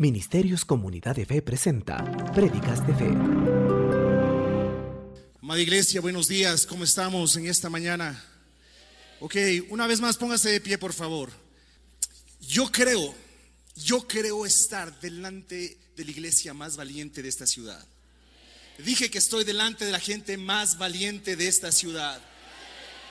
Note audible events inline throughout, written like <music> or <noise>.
Ministerios Comunidad de Fe presenta Prédicas de Fe. Amada iglesia, buenos días, ¿cómo estamos en esta mañana? Ok, una vez más póngase de pie, por favor. Yo creo, yo creo estar delante de la iglesia más valiente de esta ciudad. Dije que estoy delante de la gente más valiente de esta ciudad.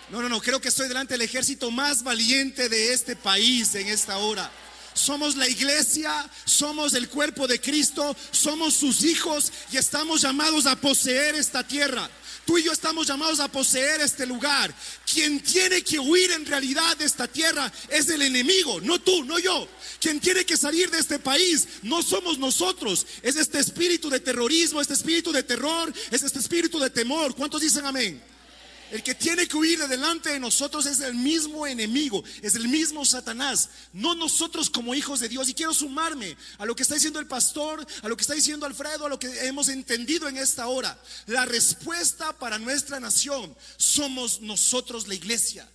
No, no, no, creo que estoy delante del ejército más valiente de este país en esta hora. Somos la iglesia, somos el cuerpo de Cristo, somos sus hijos y estamos llamados a poseer esta tierra. Tú y yo estamos llamados a poseer este lugar. Quien tiene que huir en realidad de esta tierra es el enemigo, no tú, no yo. Quien tiene que salir de este país no somos nosotros. Es este espíritu de terrorismo, este espíritu de terror, es este espíritu de temor. ¿Cuántos dicen amén? El que tiene que huir de delante de nosotros es el mismo enemigo, es el mismo Satanás, no nosotros como hijos de Dios. Y quiero sumarme a lo que está diciendo el pastor, a lo que está diciendo Alfredo, a lo que hemos entendido en esta hora. La respuesta para nuestra nación somos nosotros la iglesia.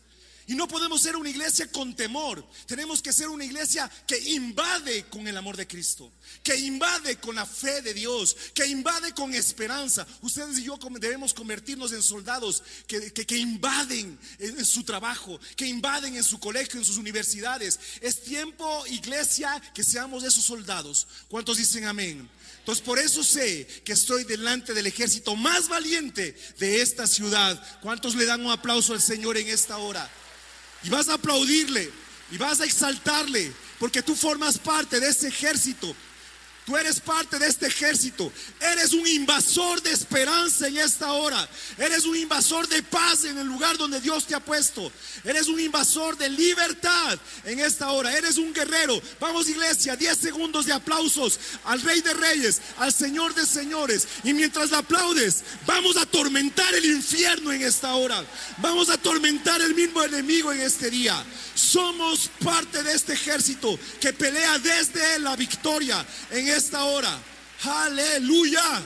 Y no podemos ser una iglesia con temor. Tenemos que ser una iglesia que invade con el amor de Cristo, que invade con la fe de Dios, que invade con esperanza. Ustedes y yo debemos convertirnos en soldados que, que, invaden en su trabajo, que invaden en su colegio, en sus universidades. Es tiempo, iglesia, que seamos esos soldados. ¿Cuántos dicen amén? Entonces por eso sé que estoy delante del ejército más valiente de esta ciudad. ¿Cuántos le dan un aplauso al Señor en esta hora? Y vas a aplaudirle y vas a exaltarle porque tú formas parte de ese ejército Tú eres parte de este ejército. Eres un invasor de esperanza en esta hora. Eres un invasor de paz en el lugar donde Dios te ha puesto. Eres un invasor de libertad en esta hora. Eres un guerrero. Vamos iglesia, 10 segundos de aplausos al Rey de Reyes, al Señor de Señores. Y mientras le aplaudes, vamos a atormentar el infierno en esta hora. Vamos a atormentar el mismo enemigo en este día. Somos parte de este ejército que pelea desde la victoria en esta hora. Aleluya.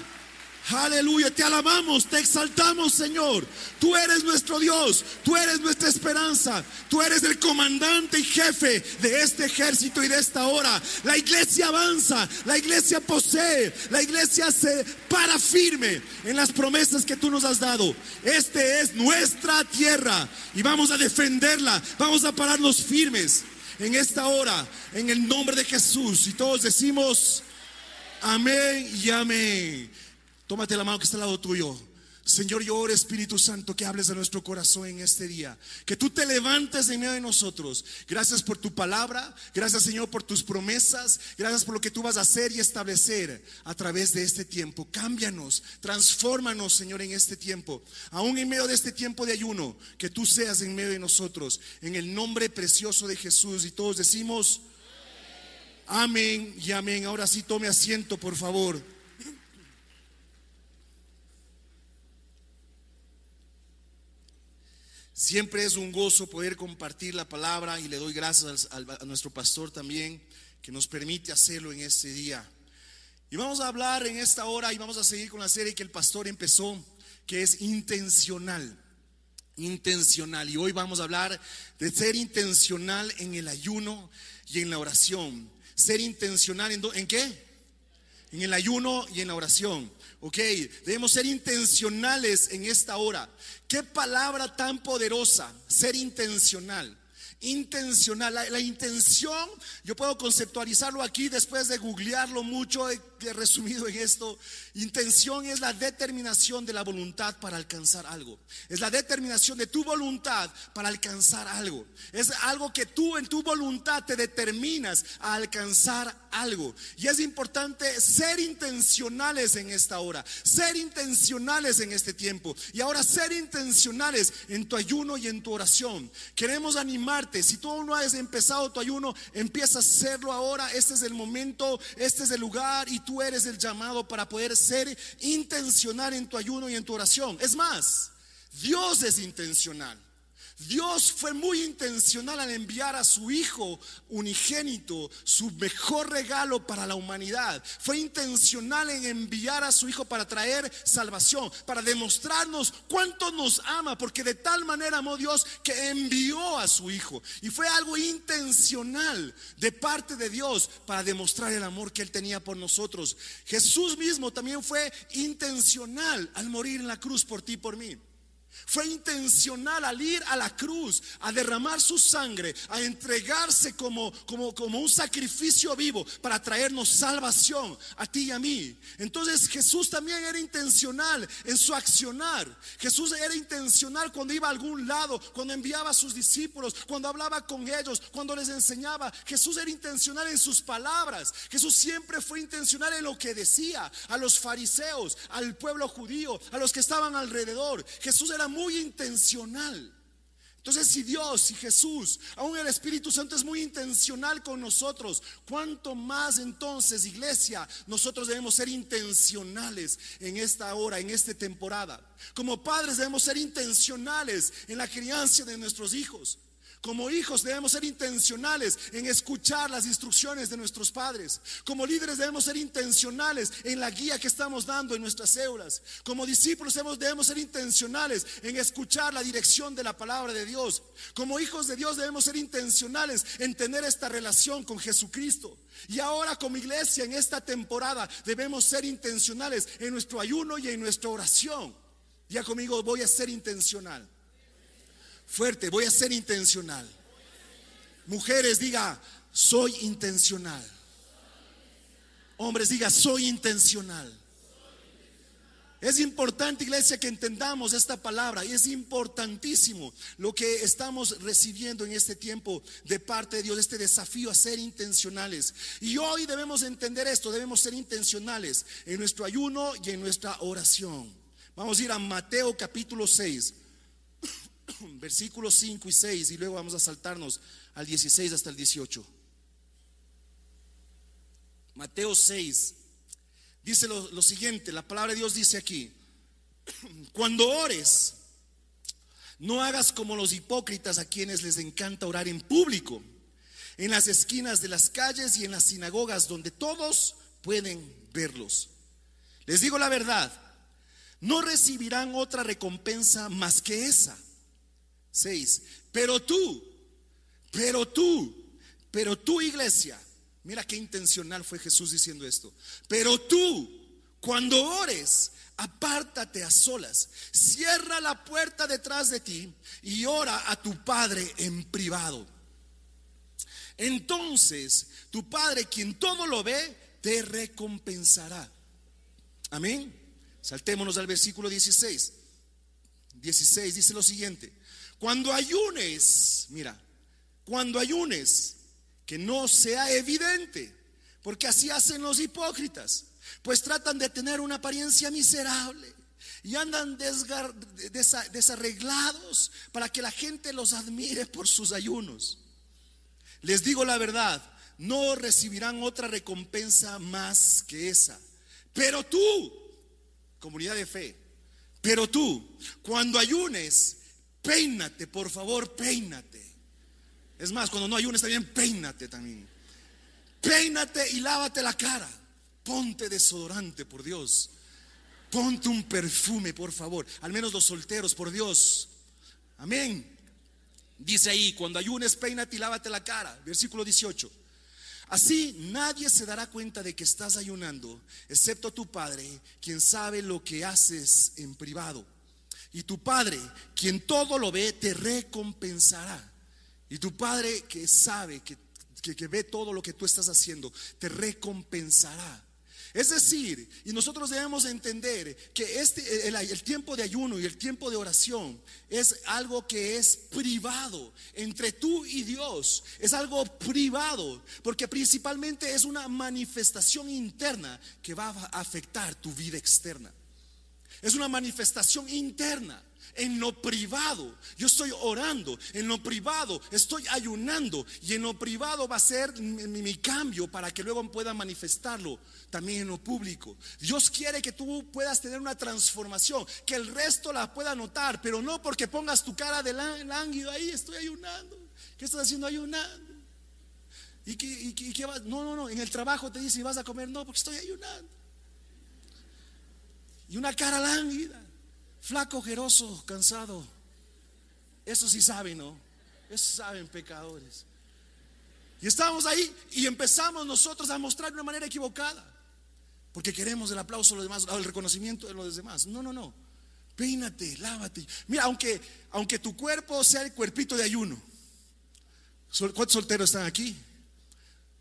Aleluya, te alabamos, te exaltamos, Señor. Tú eres nuestro Dios, tú eres nuestra esperanza, tú eres el comandante y jefe de este ejército y de esta hora. La iglesia avanza, la iglesia posee, la iglesia se para firme en las promesas que tú nos has dado. Este es nuestra tierra y vamos a defenderla, vamos a pararnos firmes en esta hora, en el nombre de Jesús. Y todos decimos, amén y amén. Tómate la mano que está al lado tuyo. Señor, yo oro Espíritu Santo que hables de nuestro corazón en este día. Que tú te levantes en medio de nosotros. Gracias por tu palabra. Gracias Señor por tus promesas. Gracias por lo que tú vas a hacer y establecer a través de este tiempo. Cámbianos, transfórmanos Señor en este tiempo. Aún en medio de este tiempo de ayuno. Que tú seas en medio de nosotros. En el nombre precioso de Jesús. Y todos decimos amén y amén. Ahora sí tome asiento por favor. Siempre es un gozo poder compartir la palabra y le doy gracias a nuestro pastor también que nos permite hacerlo en este día. Y vamos a hablar en esta hora y vamos a seguir con la serie que el pastor empezó, que es intencional. Intencional. Y hoy vamos a hablar de ser intencional en el ayuno y en la oración. Ser intencional en, ¿en qué? En el ayuno y en la oración. Ok, debemos ser intencionales en esta hora. Qué palabra tan poderosa, ser intencional. Intencional, la, intención, yo puedo conceptualizarlo aquí después de googlearlo mucho, resumido en esto. Intención es la determinación de la voluntad para alcanzar algo. Es la determinación de tu voluntad para alcanzar algo. Es algo que tú en tu voluntad te determinas a alcanzar algo. Y es importante ser intencionales en esta hora, ser intencionales en este tiempo y ahora ser intencionales en tu ayuno y en tu oración. Queremos animarte, si tú no has empezado tu ayuno, empieza a hacerlo ahora, este es el momento, este es el lugar y tú eres el llamado para poder ser intencional en tu ayuno y en tu oración. Es más, Dios es intencional. Dios fue muy intencional al enviar a su Hijo unigénito, su mejor regalo para la humanidad. Fue intencional en enviar a su Hijo para traer salvación, para demostrarnos cuánto nos ama, porque de tal manera amó Dios que envió a su Hijo. Y fue algo intencional de parte de Dios para demostrar el amor que Él tenía por nosotros. Jesús mismo también fue intencional al morir en la cruz por ti y por mí. Fue intencional al ir a la cruz, a derramar su sangre, a entregarse como, como, como un sacrificio vivo para traernos salvación a ti y a mí. Entonces Jesús también era intencional en su accionar. Jesús era intencional cuando iba a algún lado, cuando enviaba a sus discípulos, cuando hablaba con ellos, cuando les enseñaba. Jesús era intencional en sus palabras. Jesús siempre fue intencional en lo que decía a los fariseos, al pueblo judío, a los que estaban alrededor. Jesús era muy intencional. Entonces, si Dios y Jesús, aún el Espíritu Santo es muy intencional con nosotros, ¿cuánto más entonces, iglesia, nosotros debemos ser intencionales en esta hora, en esta temporada? Como padres debemos ser intencionales en la crianza de nuestros hijos. Como hijos debemos ser intencionales en escuchar las instrucciones de nuestros padres. Como líderes debemos ser intencionales en la guía que estamos dando en nuestras células. Como discípulos debemos, ser intencionales en escuchar la dirección de la palabra de Dios. Como hijos de Dios debemos ser intencionales en tener esta relación con Jesucristo. Y ahora como iglesia en esta temporada debemos ser intencionales en nuestro ayuno y en nuestra oración. Ya conmigo voy a ser intencional. Fuerte, voy a ser intencional. Mujeres, diga, soy intencional. Hombres, diga, soy intencional. Es importante, iglesia, que entendamos esta palabra y es importantísimo lo que estamos recibiendo en este tiempo de parte de Dios, este desafío a ser intencionales. Y hoy debemos entender esto, debemos ser intencionales en nuestro ayuno y en nuestra oración. Vamos a ir a Mateo capítulo 6. <clears throat> versículos 5 y 6 y luego vamos a saltarnos al 16 hasta el 18. Mateo 6 dice lo, lo siguiente, la palabra de Dios dice aquí, <clears throat> cuando ores, no hagas como los hipócritas a quienes les encanta orar en público, en las esquinas de las calles y en las sinagogas donde todos pueden verlos. Les digo la verdad, no recibirán otra recompensa más que esa. 6. Pero tú, pero tú, pero tú iglesia, mira qué intencional fue Jesús diciendo esto. Pero tú, cuando ores, apártate a solas, cierra la puerta detrás de ti y ora a tu Padre en privado. Entonces, tu Padre, quien todo lo ve, te recompensará. Amén. Saltémonos al versículo 16. 16 dice lo siguiente. Cuando ayunes, mira, cuando ayunes, que no sea evidente, porque así hacen los hipócritas, pues tratan de tener una apariencia miserable y andan desarreglados para que la gente los admire por sus ayunos. Les digo la verdad, no recibirán otra recompensa más que esa. Pero tú, comunidad de fe, pero tú, cuando ayunes, Peínate, por favor, peínate. Es más, cuando no ayunes también, peínate también. Peínate y lávate la cara. Ponte desodorante, por Dios. Ponte un perfume, por favor. Al menos los solteros, por Dios. Amén. Dice ahí, cuando ayunes, peínate y lávate la cara. Versículo 18. Así nadie se dará cuenta de que estás ayunando, excepto tu Padre, quien sabe lo que haces en privado y tu Padre, quien todo lo ve, te recompensará. Y tu Padre que sabe, que, ve todo lo que tú estás haciendo, te recompensará. Es decir, y nosotros debemos entender que este, el, tiempo de ayuno y el tiempo de oración es algo que es privado entre tú y Dios. Es algo privado, porque principalmente es una manifestación interna que va a afectar tu vida externa. Es una manifestación interna. en lo privado. Yo estoy orando, en lo privado estoy ayunando y en lo privado va a ser mi, cambio para que luego pueda manifestarlo también en lo público. Dios quiere que tú puedas tener una transformación, que el resto la pueda notar, pero no porque pongas tu cara de lánguido ahí, estoy ayunando. ¿Qué estás haciendo ayunando? ¿Y qué, vas? No, no, no. En el trabajo te dice, ¿y vas a comer? No, porque estoy ayunando. Y una cara lánguida. Flaco, ojeroso, cansado. Eso sí saben, ¿no? Eso saben pecadores. Y estábamos ahí y empezamos nosotros a mostrar de una manera equivocada. Porque queremos el aplauso de los demás, el reconocimiento de los demás. No, no, no. Peínate, lávate. Mira, aunque, aunque tu cuerpo sea el cuerpito de ayuno. ¿Cuántos solteros están aquí?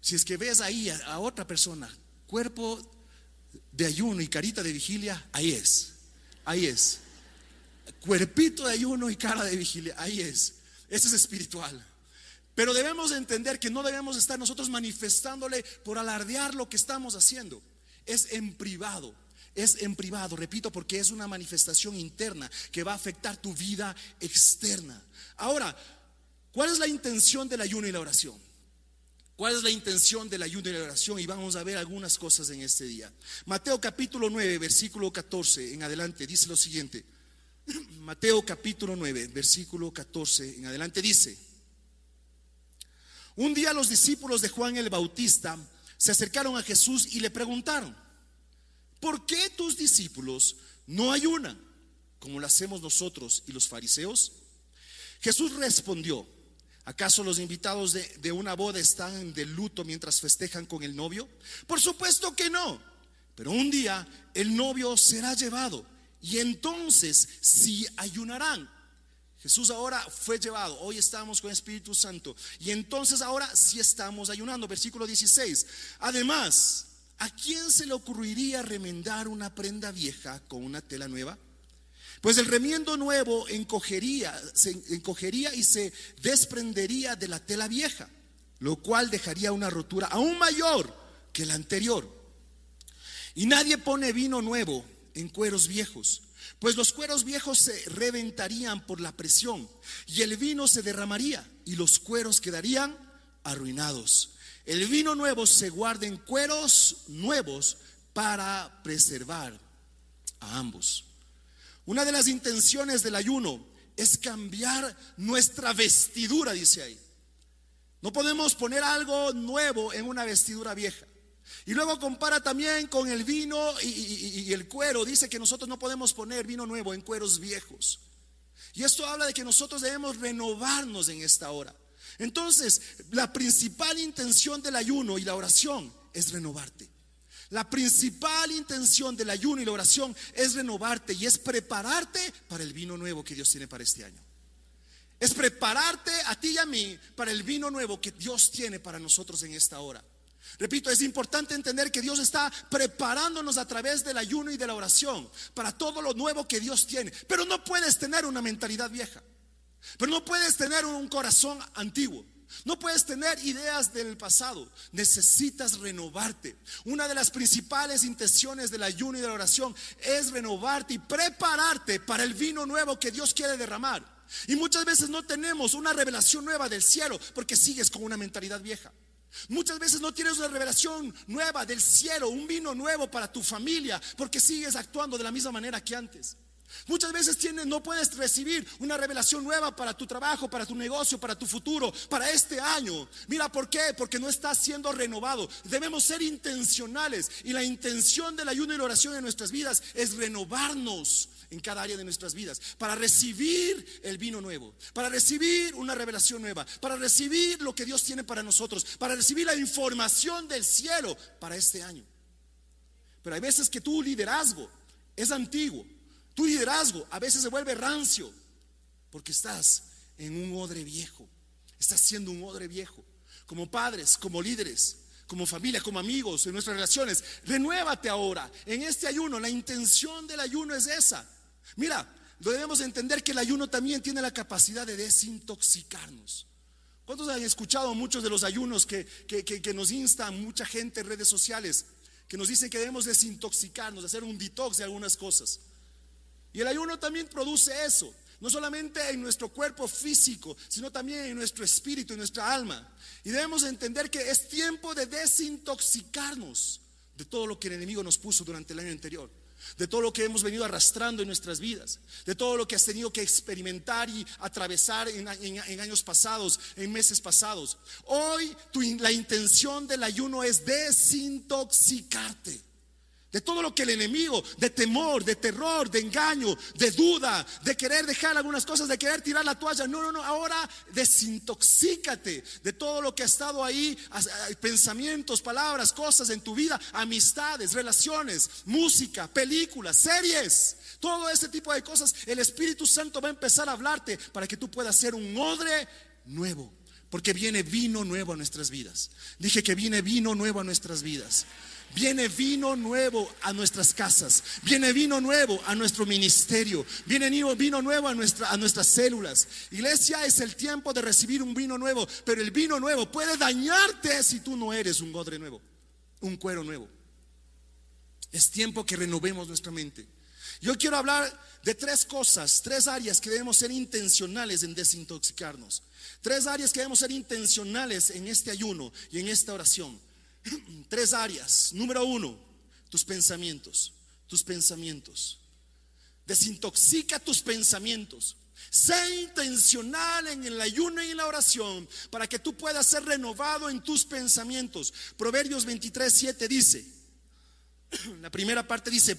Si es que ves ahí a, a otra persona, cuerpo de ayuno y carita de vigilia, ahí es. Ahí es cuerpito de ayuno y cara de vigilia. Ahí es. Eso es espiritual. Pero debemos entender que no debemos estar nosotros manifestándole por alardear lo que estamos haciendo. Es en privado. Es en privado, repito, porque es una manifestación interna que va a afectar tu vida externa. Ahora, ¿cuál es la intención del ayuno y la oración? ¿Cuál es la intención del ayuno y la oración? Y vamos a ver algunas cosas en este día. Mateo capítulo 9, versículo 14 en adelante, dice lo siguiente. <clears throat> Mateo capítulo 9, versículo 14 en adelante dice, un día los discípulos de Juan el Bautista se acercaron a Jesús y le preguntaron, ¿por qué tus discípulos no ayunan como lo hacemos nosotros y los fariseos? Jesús respondió, ¿acaso los invitados de, de una boda están de luto mientras festejan con el novio? Por supuesto que no, pero un día el novio será llevado y entonces si ayunarán. Jesús ahora fue llevado, hoy estamos con Espíritu Santo. Y entonces ahora sí estamos ayunando. Versículo 16. Además, ¿a quién se le ocurriría remendar una prenda vieja con una tela nueva? Pues el remiendo nuevo encogería, se encogería y se desprendería de la tela vieja, lo cual dejaría una rotura aún mayor que la anterior. Y nadie pone vino nuevo en cueros viejos, pues los cueros viejos se reventarían por la presión y el vino se derramaría y los cueros quedarían arruinados. El vino nuevo se guarda en cueros nuevos para preservar a ambos. Una de las intenciones del ayuno es cambiar nuestra vestidura, dice ahí. No podemos poner algo nuevo en una vestidura vieja. Y luego compara también con el vino y, el cuero. Dice que nosotros no podemos poner vino nuevo en cueros viejos. Y esto habla de que nosotros debemos renovarnos en esta hora. Entonces, la principal intención del ayuno y la oración es renovarte. La principal intención del ayuno y la oración es renovarte y es prepararte para el vino nuevo que Dios tiene para este año. Es prepararte a ti y a mí para el vino nuevo que Dios tiene para nosotros en esta hora. Repito, es importante entender que Dios está preparándonos a través del ayuno y de la oración para todo lo nuevo que Dios tiene. Pero no puedes tener una mentalidad vieja. Pero no puedes tener un corazón antiguo. No puedes tener ideas del pasado. Necesitas renovarte. Una de las principales intenciones del ayuno y de la oración es renovarte y prepararte para el vino nuevo que Dios quiere derramar. Y muchas veces no tenemos una revelación nueva del cielo porque sigues con una mentalidad vieja. Muchas veces no tienes una revelación nueva del cielo, un vino nuevo para tu familia, porque sigues actuando de la misma manera que antes. Muchas veces tienes, no puedes recibir una revelación nueva para tu trabajo, para tu negocio, para tu futuro, para este año. Mira, ¿por qué? Porque no estás siendo renovado. Debemos ser intencionales y la intención del ayuno y la oración en nuestras vidas es renovarnos en cada área de nuestras vidas, para recibir el vino nuevo, para recibir una revelación nueva, para recibir lo que Dios tiene para nosotros, para recibir la información del cielo para este año. Pero hay veces que tu liderazgo es antiguo, tu liderazgo a veces se vuelve rancio, porque estás en un odre viejo, estás siendo un odre viejo, como padres, como líderes como familia, como amigos, en nuestras relaciones. Renuévate ahora. En este ayuno, la intención del ayuno es esa. Mira, debemos entender que el ayuno también tiene la capacidad de desintoxicarnos. ¿Cuántos han escuchado muchos de los ayunos que, que, nos insta mucha gente en redes sociales? Que nos dicen que debemos desintoxicarnos, hacer un detox de algunas cosas. Y el ayuno también produce eso. No solamente en nuestro cuerpo físico, sino también en nuestro espíritu, en nuestra alma. Y debemos entender que es tiempo de desintoxicarnos de todo lo que el enemigo nos puso durante el año anterior de todo lo que hemos venido arrastrando en nuestras vidas, de todo lo que has tenido que experimentar y atravesar en, años pasados, en meses pasados. Hoy la intención del ayuno es desintoxicarte de todo lo que el enemigo, de temor, de terror, de engaño, de duda, de querer dejar algunas cosas, de querer tirar la toalla. No, no, no, ahora desintoxícate de todo lo que ha estado ahí, pensamientos, palabras, cosas en tu vida, amistades, relaciones, música, películas, series, todo ese tipo de cosas. El Espíritu Santo va a empezar a hablarte para que tú puedas ser un odre nuevo. Porque viene vino nuevo a nuestras vidas. Dije que viene vino nuevo a nuestras vidas. Viene vino nuevo a nuestras casas, viene vino nuevo a nuestro ministerio, viene vino nuevo a, nuestra, a nuestras células. Iglesia es el tiempo de recibir un vino nuevo, pero el vino nuevo puede dañarte si tú no eres un godre nuevo, un cuero nuevo. Es tiempo que renovemos nuestra mente. Yo quiero hablar de tres cosas, tres áreas que debemos ser intencionales en desintoxicarnos. Tres áreas que debemos ser intencionales en este ayuno y en esta oración. <clears throat> Tres áreas. Número uno, tus pensamientos. Tus pensamientos. Desintoxica tus pensamientos. Sé intencional en el ayuno y en la oración para que tú puedas ser renovado en tus pensamientos. Proverbios 23, 7 dice, <clears throat> la primera parte dice,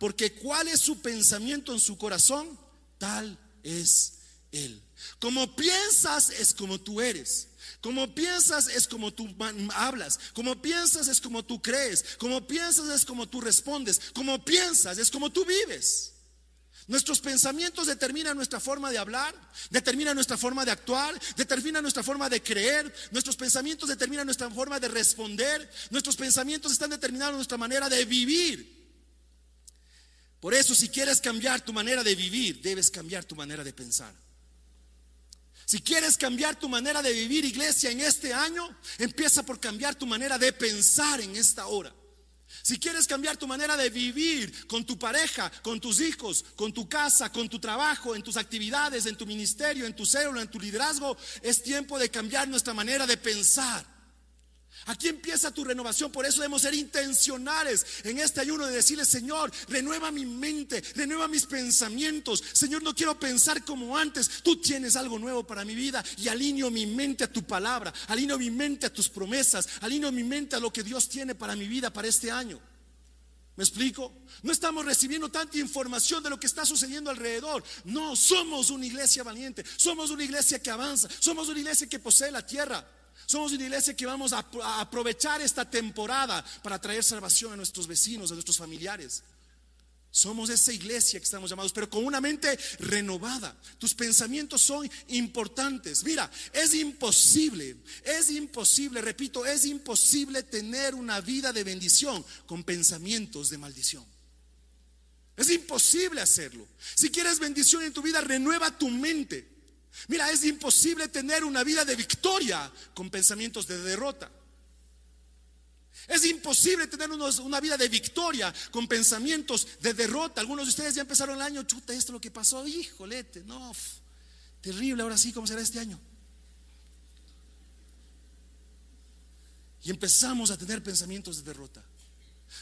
porque cuál es su pensamiento en su corazón, tal es él. Como piensas es como tú eres. Como piensas es como tú hablas. Como piensas es como tú crees. Como piensas es como tú respondes. Como piensas es como tú vives. Nuestros pensamientos determinan nuestra forma de hablar, determinan nuestra forma de actuar, determinan nuestra forma de creer, nuestros pensamientos determinan nuestra forma de responder, nuestros pensamientos están determinando nuestra manera de vivir. Por eso si quieres cambiar tu manera de vivir, debes cambiar tu manera de pensar. Si quieres cambiar tu manera de vivir iglesia en este año, empieza por cambiar tu manera de pensar en esta hora. Si quieres cambiar tu manera de vivir con tu pareja, con tus hijos, con tu casa, con tu trabajo, en tus actividades, en tu ministerio, en tu célula, en tu liderazgo, es tiempo de cambiar nuestra manera de pensar. Aquí empieza tu renovación, por eso debemos ser intencionales en este ayuno de decirle, Señor, renueva mi mente, renueva mis pensamientos. Señor, no quiero pensar como antes. Tú tienes algo nuevo para mi vida y alineo mi mente a tu palabra, alineo mi mente a tus promesas, alineo mi mente a lo que Dios tiene para mi vida para este año. ¿Me explico? No estamos recibiendo tanta información de lo que está sucediendo alrededor. No, somos una iglesia valiente, somos una iglesia que avanza, somos una iglesia que posee la tierra. Somos una iglesia que vamos a, aprovechar esta temporada para traer salvación a nuestros vecinos, a nuestros familiares. Somos esa iglesia que estamos llamados, pero con una mente renovada. Tus pensamientos son importantes. Mira, es imposible, es imposible, repito, es imposible tener una vida de bendición con pensamientos de maldición. Es imposible hacerlo. Si quieres bendición en tu vida, renueva tu mente. Mira, es imposible tener una vida de victoria con pensamientos de derrota. Es imposible tener una vida de victoria con pensamientos de derrota. Algunos de ustedes ya empezaron el año, chuta, esto es lo que pasó, híjolete, no, terrible, ahora sí, ¿cómo será este año? Y empezamos a tener pensamientos de derrota.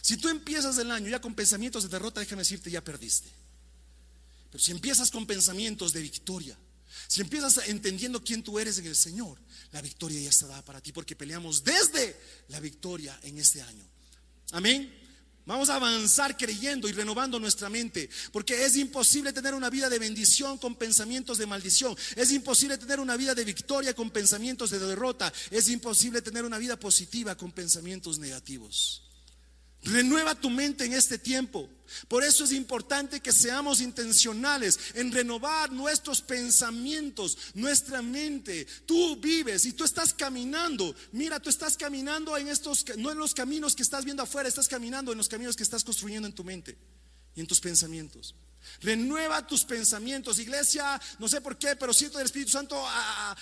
Si tú empiezas el año ya con pensamientos de derrota, déjame decirte, ya perdiste. Pero si empiezas con pensamientos de victoria, si empiezas entendiendo quién tú eres en el Señor, la victoria ya está dada para ti porque peleamos desde la victoria en este año. Amén. Vamos a avanzar creyendo y renovando nuestra mente, porque es imposible tener una vida de bendición con pensamientos de maldición, es imposible tener una vida de victoria con pensamientos de derrota, es imposible tener una vida positiva con pensamientos negativos. Renueva tu mente en este tiempo. Por eso es importante que seamos intencionales en renovar nuestros pensamientos, nuestra mente. Tú vives y tú estás caminando. Mira, tú estás caminando en estos, no en los caminos que estás viendo afuera, estás caminando en los caminos que estás construyendo en tu mente y en tus pensamientos. Renueva tus pensamientos. Iglesia, no sé por qué, pero siento el Espíritu Santo a,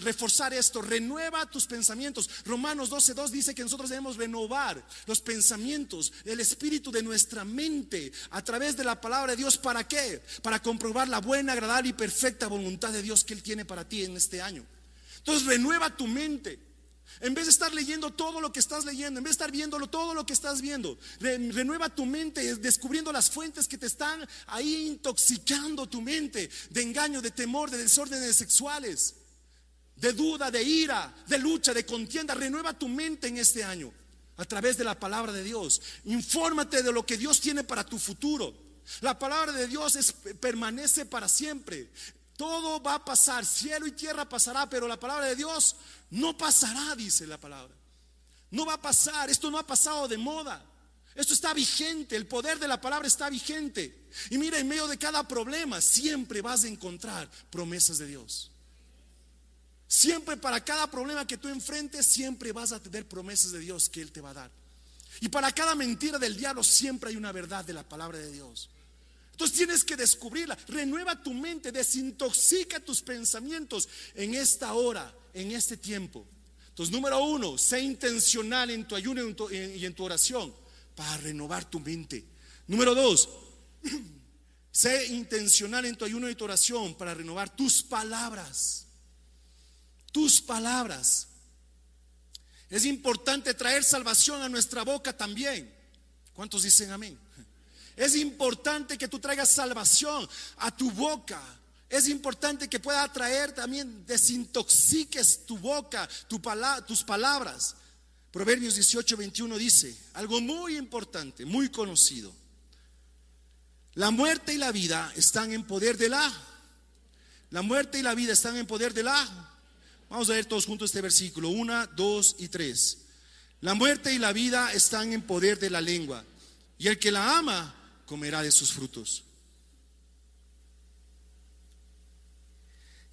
reforzar esto. Renueva tus pensamientos. Romanos 12.2 dice que nosotros debemos renovar los pensamientos, el espíritu de nuestra mente a través de la palabra de Dios. ¿Para qué? Para comprobar la buena, agradable y perfecta voluntad de Dios que Él tiene para ti en este año. Entonces renueva tu mente. En vez de estar leyendo todo lo que estás leyendo, en vez de estar viéndolo todo lo que estás viendo, renueva tu mente, descubriendo las fuentes que te están ahí intoxicando tu mente de engaño, de temor, de desórdenes sexuales, de duda, de ira, de lucha, de contienda. Renueva tu mente en este año a través de la palabra de Dios. Infórmate de lo que Dios tiene para tu futuro. La palabra de Dios es, permanece para siempre. Todo va a pasar, cielo y tierra pasará, pero la palabra de Dios no pasará, dice la palabra. No va a pasar, esto no ha pasado de moda. Esto está vigente, el poder de la palabra está vigente. Y mira, en medio de cada problema siempre vas a encontrar promesas de Dios. Siempre para cada problema que tú enfrentes, siempre vas a tener promesas de Dios que Él te va a dar. Y para cada mentira del diablo, siempre hay una verdad de la palabra de Dios. Entonces tienes que descubrirla. Renueva tu mente, desintoxica tus pensamientos en esta hora, en este tiempo. Entonces, número uno, sé intencional en tu ayuno y en tu oración para renovar tu mente. Número dos, <clears throat> sé intencional en tu ayuno y tu oración para renovar tus palabras. Tus palabras. Es importante traer salvación a nuestra boca también. ¿Cuántos dicen amén? Es importante que tú traigas salvación a tu boca. Es importante que pueda traer también, desintoxiques tu boca, tus palabras. Proverbios 18, 21 dice algo muy importante, muy conocido. La muerte y la vida están en poder de la. La muerte y la vida están en poder de la. Vamos a ver todos juntos este versículo. Una, dos y tres. La muerte y la vida están en poder de la lengua. Y el que la ama comerá de sus frutos.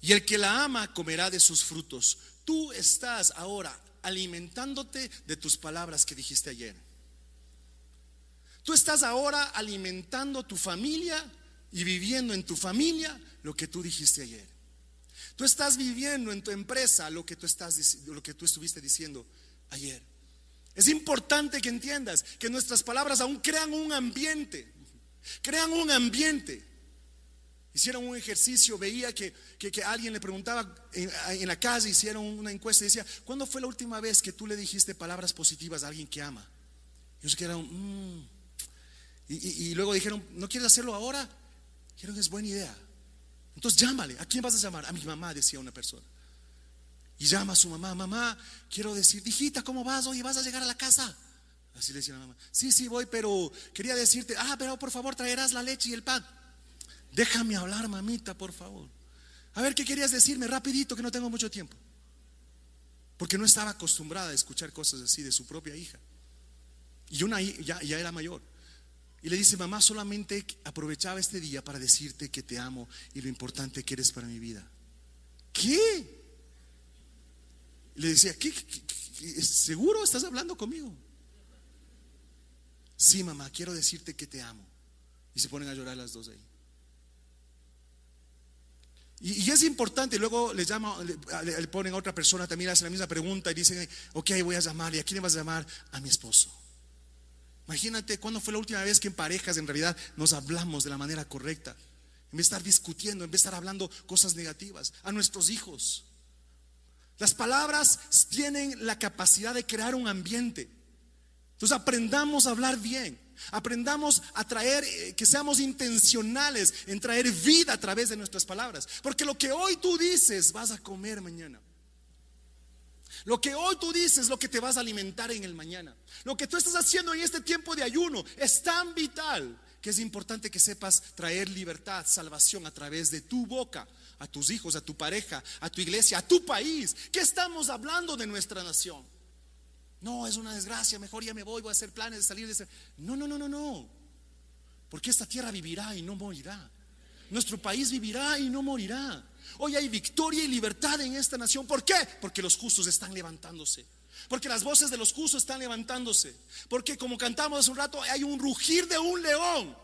Y el que la ama comerá de sus frutos. Tú estás ahora alimentándote de tus palabras que dijiste ayer. Tú estás ahora alimentando tu familia y viviendo en tu familia lo que tú dijiste ayer. Tú estás viviendo en tu empresa lo que tú estás lo que tú estuviste diciendo ayer. Es importante que entiendas que nuestras palabras aún crean un ambiente Crean un ambiente. Hicieron un ejercicio, veía que, alguien le preguntaba en, la calle, hicieron una encuesta y decía, ¿cuándo fue la última vez que tú le dijiste palabras positivas a alguien que ama? Y ellos quedaron, mm". y, luego dijeron, ¿no quieres hacerlo ahora? Dijeron, es buena idea. Entonces llámale, ¿a quién vas a llamar? A mi mamá, decía una persona. Y llama a su mamá, mamá, quiero decir, hijita, ¿cómo vas? Hoy vas a llegar a la casa. Así le decía la mamá. Sí, sí, voy, pero quería decirte, ah, pero por favor traerás la leche y el pan. Déjame hablar, mamita, por favor. A ver, ¿qué querías decirme? Rapidito, que no tengo mucho tiempo. Porque no estaba acostumbrada a escuchar cosas así de su propia hija. Y una ya, ya era mayor. Y le dice, mamá, solamente aprovechaba este día para decirte que te amo y lo importante que eres para mi vida. ¿Qué? le decía, ¿qué, seguro estás hablando conmigo? Sí, mamá, quiero decirte que te amo. Y se ponen a llorar las dos ahí. Y, es importante, luego le, llama, le, ponen a otra persona, también hace la misma pregunta y dicen, ok, voy a llamar. ¿Y a quién le vas a llamar? A mi esposo. Imagínate cuándo fue la última vez que en parejas en realidad nos hablamos de la manera correcta. En vez de estar discutiendo, en vez de estar hablando cosas negativas. A nuestros hijos. Las palabras tienen la capacidad de crear un ambiente. Entonces aprendamos a hablar bien. Aprendamos a traer, eh, que seamos intencionales en traer vida a través de nuestras palabras. Porque lo que hoy tú dices vas a comer mañana. Lo que hoy tú dices, lo que te vas a alimentar en el mañana. Lo que tú estás haciendo en este tiempo de ayuno es tan vital que es importante que sepas traer libertad, salvación a través de tu boca, a tus hijos, a tu pareja, a tu iglesia, a tu país. ¿Qué estamos hablando de nuestra nación? No, es una desgracia, mejor ya me voy, voy a hacer planes de salir de ese. No, no, no, no, no. Porque esta tierra vivirá y no morirá. Nuestro país vivirá y no morirá. Hoy hay victoria y libertad en esta nación. ¿Por qué? Porque los justos están levantándose. Porque las voces de los justos están levantándose. Porque como cantamos hace un rato, hay un rugir de un león.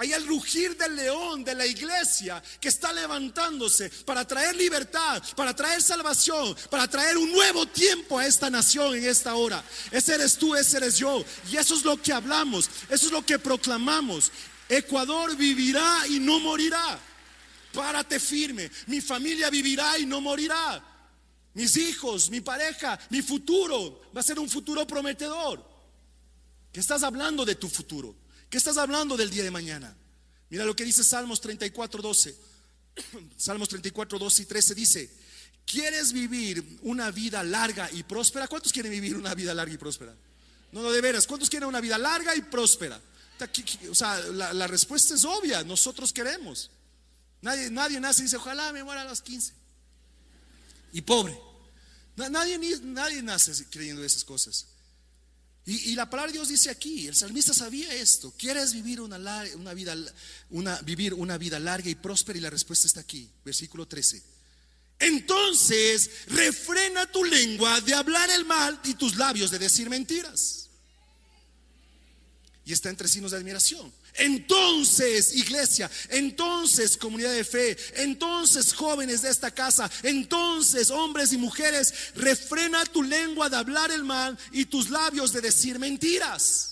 Hay el rugir del león de la iglesia que está levantándose para traer libertad, para traer salvación, para traer un nuevo tiempo a esta nación en esta hora. Ese eres tú, ese eres yo. Y eso es lo que hablamos, eso es lo que proclamamos. Ecuador vivirá y no morirá. Párate firme. Mi familia vivirá y no morirá. Mis hijos, mi pareja, mi futuro va a ser un futuro prometedor. ¿Qué estás hablando de tu futuro? ¿Qué estás hablando del día de mañana? Mira lo que dice Salmos 34, 12. <clears throat> Salmos 34, 12 y 13 dice, ¿quieres vivir una vida larga y próspera? ¿Cuántos quieren vivir una vida larga y próspera? No, no, de veras, ¿cuántos quieren una vida larga y próspera? O sea, la, respuesta es obvia, nosotros queremos. Nadie, nadie nace y dice, ojalá me muera a los 15. Y pobre. Nadie, nadie nace creyendo esas cosas. Y, la palabra de Dios dice aquí, el salmista sabía esto, ¿quieres vivir una, vida, una, vivir una vida larga y próspera? Y la respuesta está aquí, versículo 13. Entonces, refrena tu lengua de hablar el mal y tus labios de decir mentiras. Y está entre signos de admiración. Entonces, iglesia, entonces, comunidad de fe, entonces, jóvenes de esta casa, entonces, hombres y mujeres, refrena tu lengua de hablar el mal y tus labios de decir mentiras.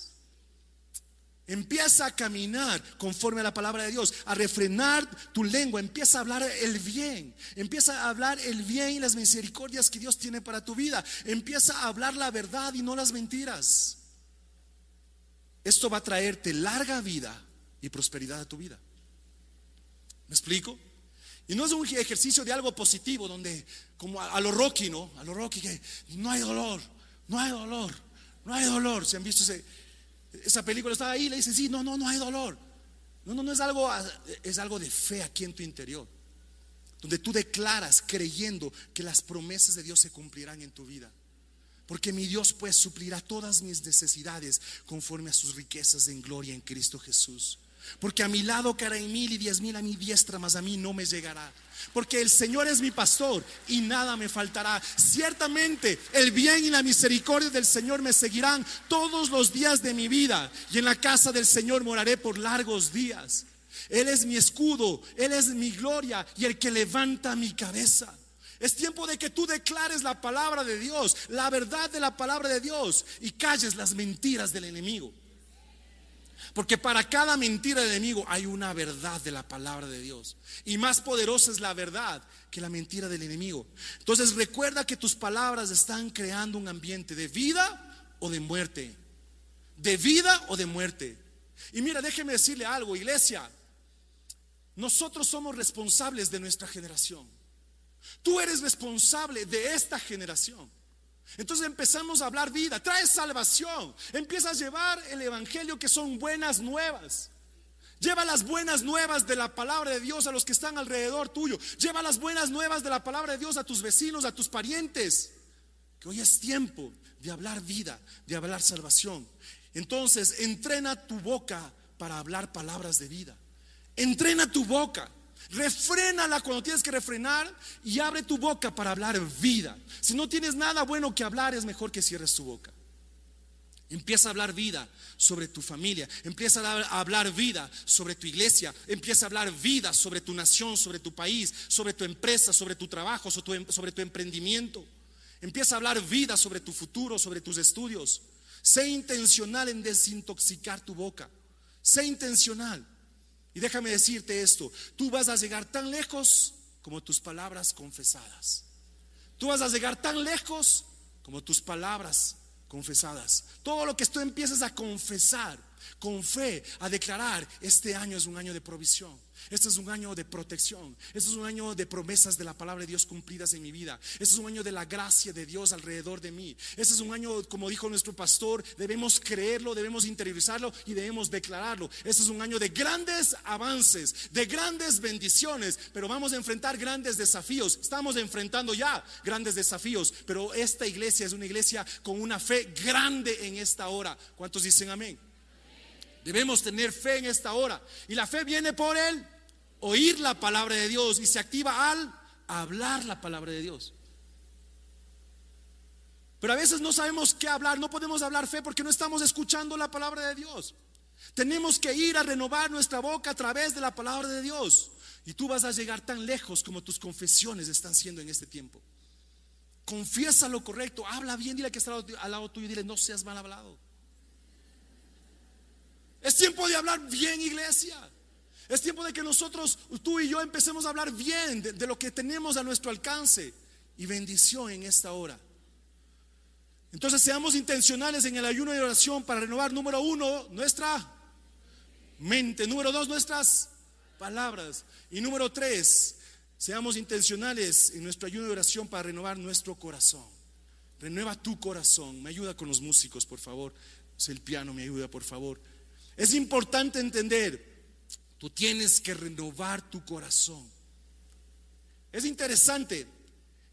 Empieza a caminar conforme a la palabra de Dios, a refrenar tu lengua, empieza a hablar el bien, empieza a hablar el bien y las misericordias que Dios tiene para tu vida, empieza a hablar la verdad y no las mentiras. Esto va a traerte larga vida y prosperidad a tu vida. ¿Me explico? Y no es un ejercicio de algo positivo donde, como a, lo Rocky, ¿no? A lo Rocky, que no hay dolor, no hay dolor, no hay dolor. ¿Se han visto esa película? Estaba ahí le dicen, sí, no, no, no hay dolor. No, no, no es algo, es algo de fe aquí en tu interior. Donde tú declaras creyendo que las promesas de Dios se cumplirán en tu vida. Porque mi Dios pues suplirá todas mis necesidades conforme a sus riquezas en gloria en Cristo Jesús. Porque a mi lado caerá mil y diez mil a mi diestra, mas a mí no me llegará. Porque el Señor es mi pastor y nada me faltará. Ciertamente el bien y la misericordia del Señor me seguirán todos los días de mi vida. Y en la casa del Señor moraré por largos días. Él es mi escudo, Él es mi gloria y el que levanta mi cabeza. Es tiempo de que tú declares la palabra de Dios, la verdad de la palabra de Dios y calles las mentiras del enemigo. Porque para cada mentira del enemigo hay una verdad de la palabra de Dios. Y más poderosa es la verdad que la mentira del enemigo. Entonces recuerda que tus palabras están creando un ambiente de vida o de muerte. De vida o de muerte. Y mira, déjeme decirle algo, iglesia. Nosotros somos responsables de nuestra generación. Tú eres responsable de esta generación. Entonces empezamos a hablar vida, trae salvación, empieza a llevar el Evangelio que son buenas nuevas. Lleva las buenas nuevas de la palabra de Dios a los que están alrededor tuyo. Lleva las buenas nuevas de la palabra de Dios a tus vecinos, a tus parientes. Que hoy es tiempo de hablar vida, de hablar salvación. Entonces, entrena tu boca para hablar palabras de vida. Entrena tu boca. Refrénala cuando tienes que refrenar y abre tu boca para hablar vida. Si no tienes nada bueno que hablar, es mejor que cierres tu boca. Empieza a hablar vida sobre tu familia, empieza a hablar vida sobre tu iglesia, empieza a hablar vida sobre tu nación, sobre tu país, sobre tu empresa, sobre tu trabajo, sobre tu, sobre tu emprendimiento. Empieza a hablar vida sobre tu futuro, sobre tus estudios. Sé intencional en desintoxicar tu boca. Sé intencional. Y déjame decirte esto, tú vas a llegar tan lejos como tus palabras confesadas. Tú vas a llegar tan lejos como tus palabras confesadas. Todo lo que tú empiezas a confesar con fe, a declarar, este año es un año de provisión. Este es un año de protección. Este es un año de promesas de la palabra de Dios cumplidas en mi vida. Este es un año de la gracia de Dios alrededor de mí. Este es un año, como dijo nuestro pastor, debemos creerlo, debemos interiorizarlo y debemos declararlo. Este es un año de grandes avances, de grandes bendiciones, pero vamos a enfrentar grandes desafíos. Estamos enfrentando ya grandes desafíos, pero esta iglesia es una iglesia con una fe grande en esta hora. ¿Cuántos dicen amén? Debemos tener fe en esta hora. Y la fe viene por el oír la palabra de Dios y se activa al hablar la palabra de Dios. Pero a veces no sabemos qué hablar, no podemos hablar fe porque no estamos escuchando la palabra de Dios. Tenemos que ir a renovar nuestra boca a través de la palabra de Dios. Y tú vas a llegar tan lejos como tus confesiones están siendo en este tiempo. Confiesa lo correcto, habla bien, dile que está al lado tuyo dile, no seas mal hablado. Es tiempo de hablar bien, iglesia. Es tiempo de que nosotros, tú y yo, empecemos a hablar bien de, lo que tenemos a nuestro alcance. Y bendición en esta hora. Entonces seamos intencionales en el ayuno y oración para renovar, número uno, nuestra mente. Número dos, nuestras palabras. Y número tres, seamos intencionales en nuestro ayuno y oración para renovar nuestro corazón. Renueva tu corazón. Me ayuda con los músicos, por favor. El piano me ayuda, por favor. Es importante entender, tú tienes que renovar tu corazón. Es interesante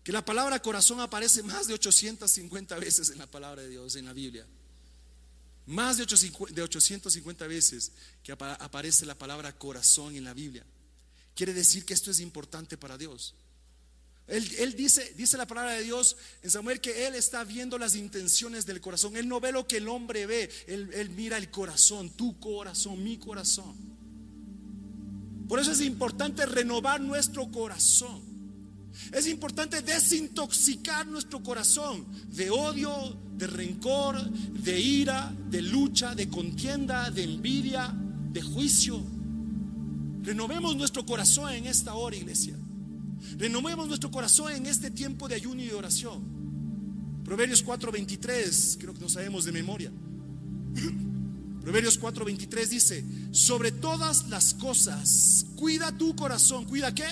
que la palabra corazón aparece más de 850 veces en la palabra de Dios, en la Biblia. Más de 850 veces que aparece la palabra corazón en la Biblia. Quiere decir que esto es importante para Dios. Él, dice, dice la palabra de Dios en Samuel que Él está viendo las intenciones del corazón. Él no ve lo que el hombre ve, él, él mira el corazón, tu corazón, mi corazón. Por eso es importante renovar nuestro corazón. Es importante desintoxicar nuestro corazón de odio, de rencor, de ira, de lucha, de contienda, de envidia, de juicio. Renovemos nuestro corazón en esta hora, iglesia. Renovemos nuestro corazón en este tiempo de ayuno y de oración. Proverbios 4:23, creo que no sabemos de memoria. <clears throat> Proverbios 4:23 dice, sobre todas las cosas, cuida tu corazón. ¿Cuida qué?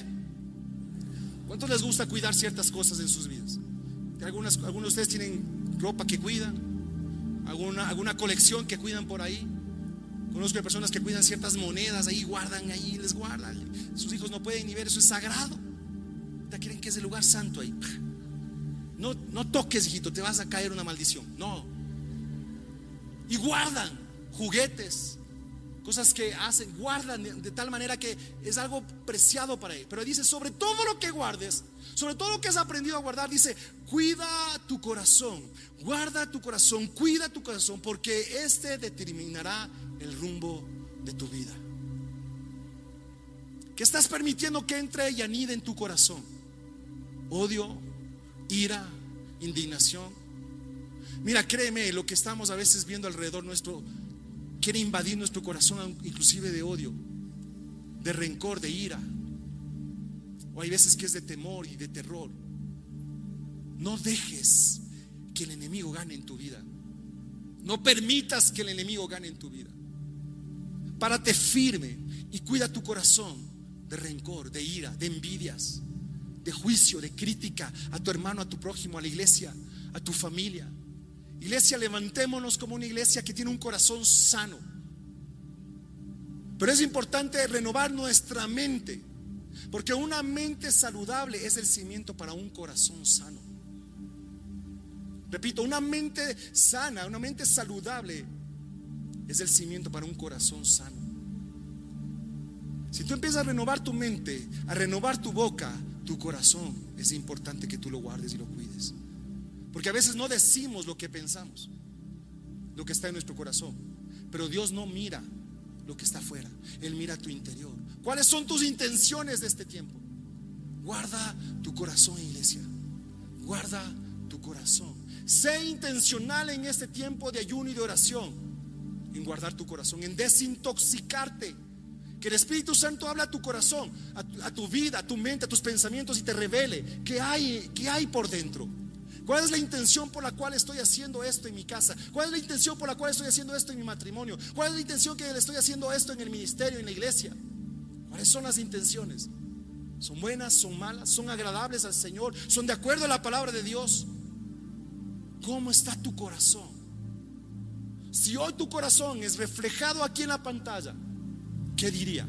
¿Cuántos les gusta cuidar ciertas cosas en sus vidas? Algunos de ustedes tienen ropa que cuidan, alguna, alguna colección que cuidan por ahí. Conozco personas que cuidan ciertas monedas, ahí guardan, ahí les guardan. Sus hijos no pueden ni ver, eso es sagrado. Ya quieren que es el lugar santo ahí. No, no toques, hijito, te vas a caer una maldición. No. Y guardan juguetes, cosas que hacen, guardan de, tal manera que es algo preciado para él. Pero dice, sobre todo lo que guardes, sobre todo lo que has aprendido a guardar, dice, cuida tu corazón, guarda tu corazón, cuida tu corazón, porque este determinará el rumbo de tu vida. ¿Qué estás permitiendo que entre y anide en tu corazón? Odio, ira, indignación. Mira, créeme, lo que estamos a veces viendo alrededor nuestro quiere invadir nuestro corazón inclusive de odio, de rencor, de ira. O hay veces que es de temor y de terror. No dejes que el enemigo gane en tu vida. No permitas que el enemigo gane en tu vida. Párate firme y cuida tu corazón de rencor, de ira, de envidias, de juicio, de crítica a tu hermano, a tu prójimo, a la iglesia, a tu familia. Iglesia, levantémonos como una iglesia que tiene un corazón sano. Pero es importante renovar nuestra mente, porque una mente saludable es el cimiento para un corazón sano. Repito, una mente sana, una mente saludable es el cimiento para un corazón sano. Si tú empiezas a renovar tu mente, a renovar tu boca, tu corazón, es importante que tú lo guardes y lo cuides. Porque a veces no decimos lo que pensamos, lo que está en nuestro corazón. Pero Dios no mira lo que está afuera, Él mira tu interior. ¿Cuáles son tus intenciones de este tiempo? Guarda tu corazón, iglesia. Guarda tu corazón. Sé intencional en este tiempo de ayuno y de oración, en guardar tu corazón, en desintoxicarte. Que el Espíritu Santo habla a tu corazón, a tu, vida, a tu mente, a tus pensamientos y te revele qué hay, qué hay por dentro. ¿Cuál es la intención por la cual estoy haciendo esto en mi casa? ¿Cuál es la intención por la cual estoy haciendo esto en mi matrimonio? ¿Cuál es la intención que le estoy haciendo esto en el ministerio, en la iglesia? ¿Cuáles son las intenciones? ¿Son buenas? ¿Son malas? ¿Son agradables al Señor? ¿Son de acuerdo a la palabra de Dios? ¿Cómo está tu corazón? Si hoy tu corazón es reflejado aquí en la pantalla, ¿qué diría?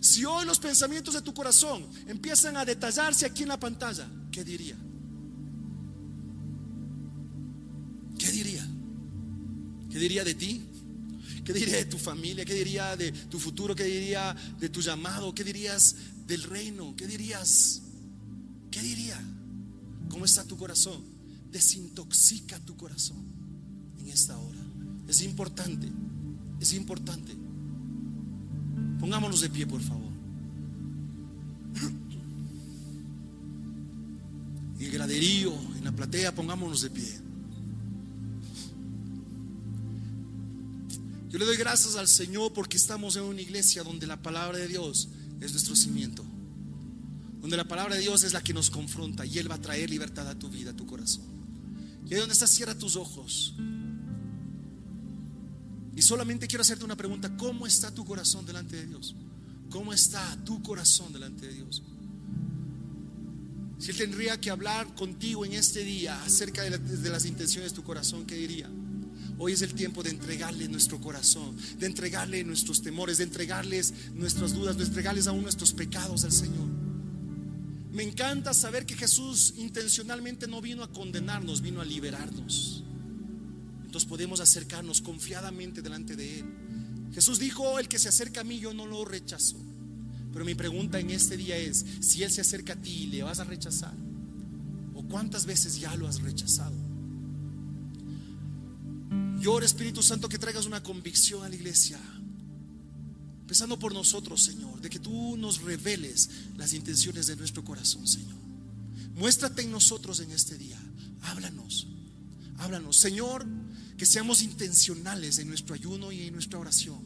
Si hoy los pensamientos de tu corazón empiezan a detallarse aquí en la pantalla, ¿qué diría? ¿Qué diría? ¿Qué diría de ti? ¿Qué diría de tu familia? ¿Qué diría de tu futuro? ¿Qué diría de tu llamado? ¿Qué dirías del reino? ¿Qué dirías? ¿Qué diría? ¿Cómo está tu corazón? Desintoxica tu corazón en esta hora. Es importante es importante. Pongámonos de pie, por favor. En el graderío, en la platea, pongámonos de pie. Yo le doy gracias al Señor porque estamos en una iglesia donde la palabra de Dios es nuestro cimiento. Donde la palabra de Dios es la que nos confronta y Él va a traer libertad a tu vida, a tu corazón. Y ahí donde estás, cierra tus ojos. Solamente quiero hacerte una pregunta. ¿Cómo está tu corazón delante de Dios? ¿Cómo está tu corazón delante de Dios? Si Él tendría que hablar contigo en este día acerca de, las intenciones de tu corazón, ¿qué diría? Hoy es el tiempo de entregarle nuestro corazón, de entregarle nuestros temores, de entregarles nuestras dudas, de entregarles aún nuestros pecados al Señor. Me encanta saber que Jesús intencionalmente no vino a condenarnos, vino a liberarnos. Entonces podemos acercarnos confiadamente delante de Él. Jesús dijo, el que se acerca a mí yo no lo rechazo. Pero mi pregunta en este día es, si Él se acerca a ti, ¿le vas a rechazar? ¿O cuántas veces ya lo has rechazado? Yo, Espíritu Santo, que traigas una convicción a la iglesia, empezando por nosotros, Señor, de que tú nos reveles las intenciones de nuestro corazón, Señor. Muéstrate en nosotros en este día. Háblanos, háblanos. Señor, que seamos intencionales en nuestro ayuno y en nuestra oración.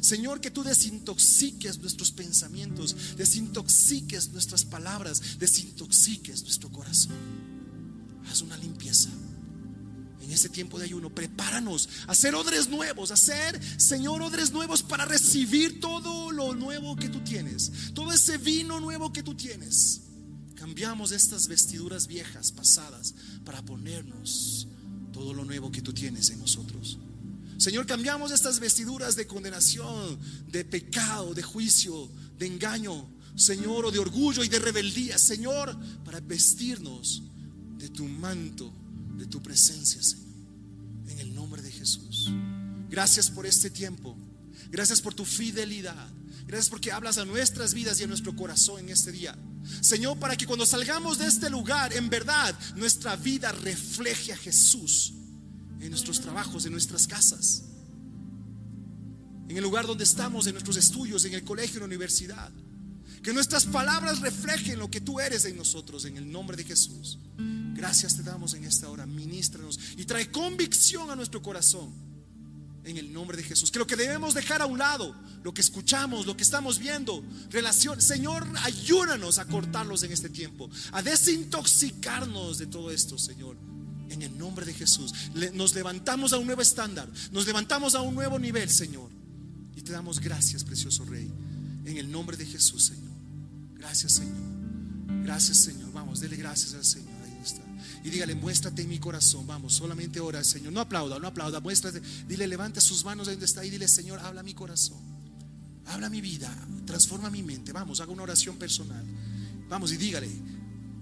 Señor, que tú desintoxiques nuestros pensamientos, desintoxiques nuestras palabras, desintoxiques nuestro corazón. Haz una limpieza. En este tiempo de ayuno, prepáranos a hacer odres nuevos, a hacer, Señor, odres nuevos para recibir todo lo nuevo que tú tienes, todo ese vino nuevo que tú tienes. Cambiamos estas vestiduras viejas, pasadas, para ponernos todo lo nuevo que tú tienes en nosotros. Señor, cambiamos estas vestiduras de condenación, de pecado, de juicio, de engaño, Señor, o de orgullo y de rebeldía, Señor, para vestirnos de tu manto, de tu presencia, Señor, en el nombre de Jesús. Gracias por este tiempo, gracias por tu fidelidad, gracias porque hablas a nuestras vidas y a nuestro corazón en este día. Señor, para que cuando salgamos de este lugar, en verdad, nuestra vida refleje a Jesús en nuestros trabajos, en nuestras casas, en el lugar donde estamos, en nuestros estudios, en el colegio, en la universidad. Que nuestras palabras reflejen lo que tú eres en nosotros, en el nombre de Jesús. Gracias te damos en esta hora. Ministranos y trae convicción a nuestro corazón en el nombre de Jesús. Que lo que debemos dejar a un lado, lo que escuchamos, lo que estamos viendo, relación, Señor, ayúdanos a cortarlos en este tiempo, a desintoxicarnos de todo esto, Señor en el nombre de Jesús. nos levantamos a un nuevo estándar, nos levantamos a un nuevo nivel, Señor. Y te damos gracias, precioso Rey, en el nombre de Jesús, Señor. Gracias, Señor. Gracias, Señor. Vamos, dele gracias al Señor. Y dígale, muéstrate en mi corazón. Vamos, solamente ora Señor. No aplauda, no aplauda, muéstrate. Dile, levanta sus manos de donde está y dile, Señor, habla mi corazón. Habla mi vida, transforma mi mente. Vamos, haga una oración personal. Vamos y dígale,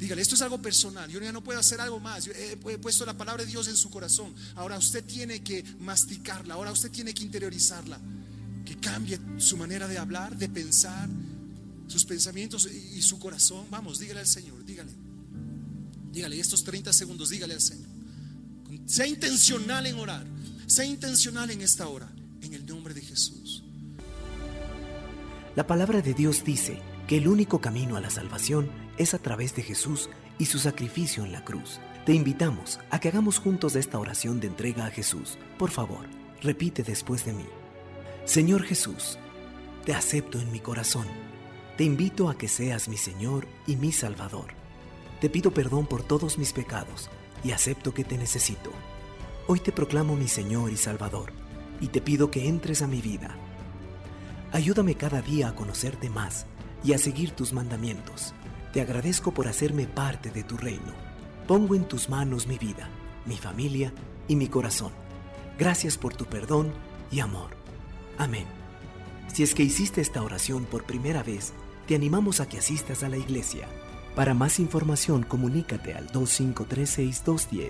Dígale, esto es algo personal. Yo ya no puedo hacer algo más. Yo he, puesto la palabra de Dios en su corazón. Ahora usted tiene que masticarla. Ahora usted tiene que interiorizarla. Que cambie su manera de hablar, de pensar, sus pensamientos y, su corazón. Vamos, dígale al Señor, dígale. Dígale, estos 30 segundos, dígale al Señor. Sea intencional en orar. Sea intencional en esta hora. En el nombre de Jesús. La palabra de Dios dice que el único camino a la salvación es a través de Jesús y su sacrificio en la cruz. Te invitamos a que hagamos juntos esta oración de entrega a Jesús. Por favor, repite después de mí. Señor Jesús, te acepto en mi corazón. Te invito a que seas mi Señor y mi Salvador. Te pido perdón por todos mis pecados y acepto que te necesito. Hoy te proclamo mi Señor y Salvador y te pido que entres a mi vida. Ayúdame cada día a conocerte más y a seguir tus mandamientos. Te agradezco por hacerme parte de tu reino. Pongo en tus manos mi vida, mi familia y mi corazón. Gracias por tu perdón y amor. Amén. Si es que hiciste esta oración por primera vez, te animamos a que asistas a la iglesia. Para más información, comunícate al 2536 210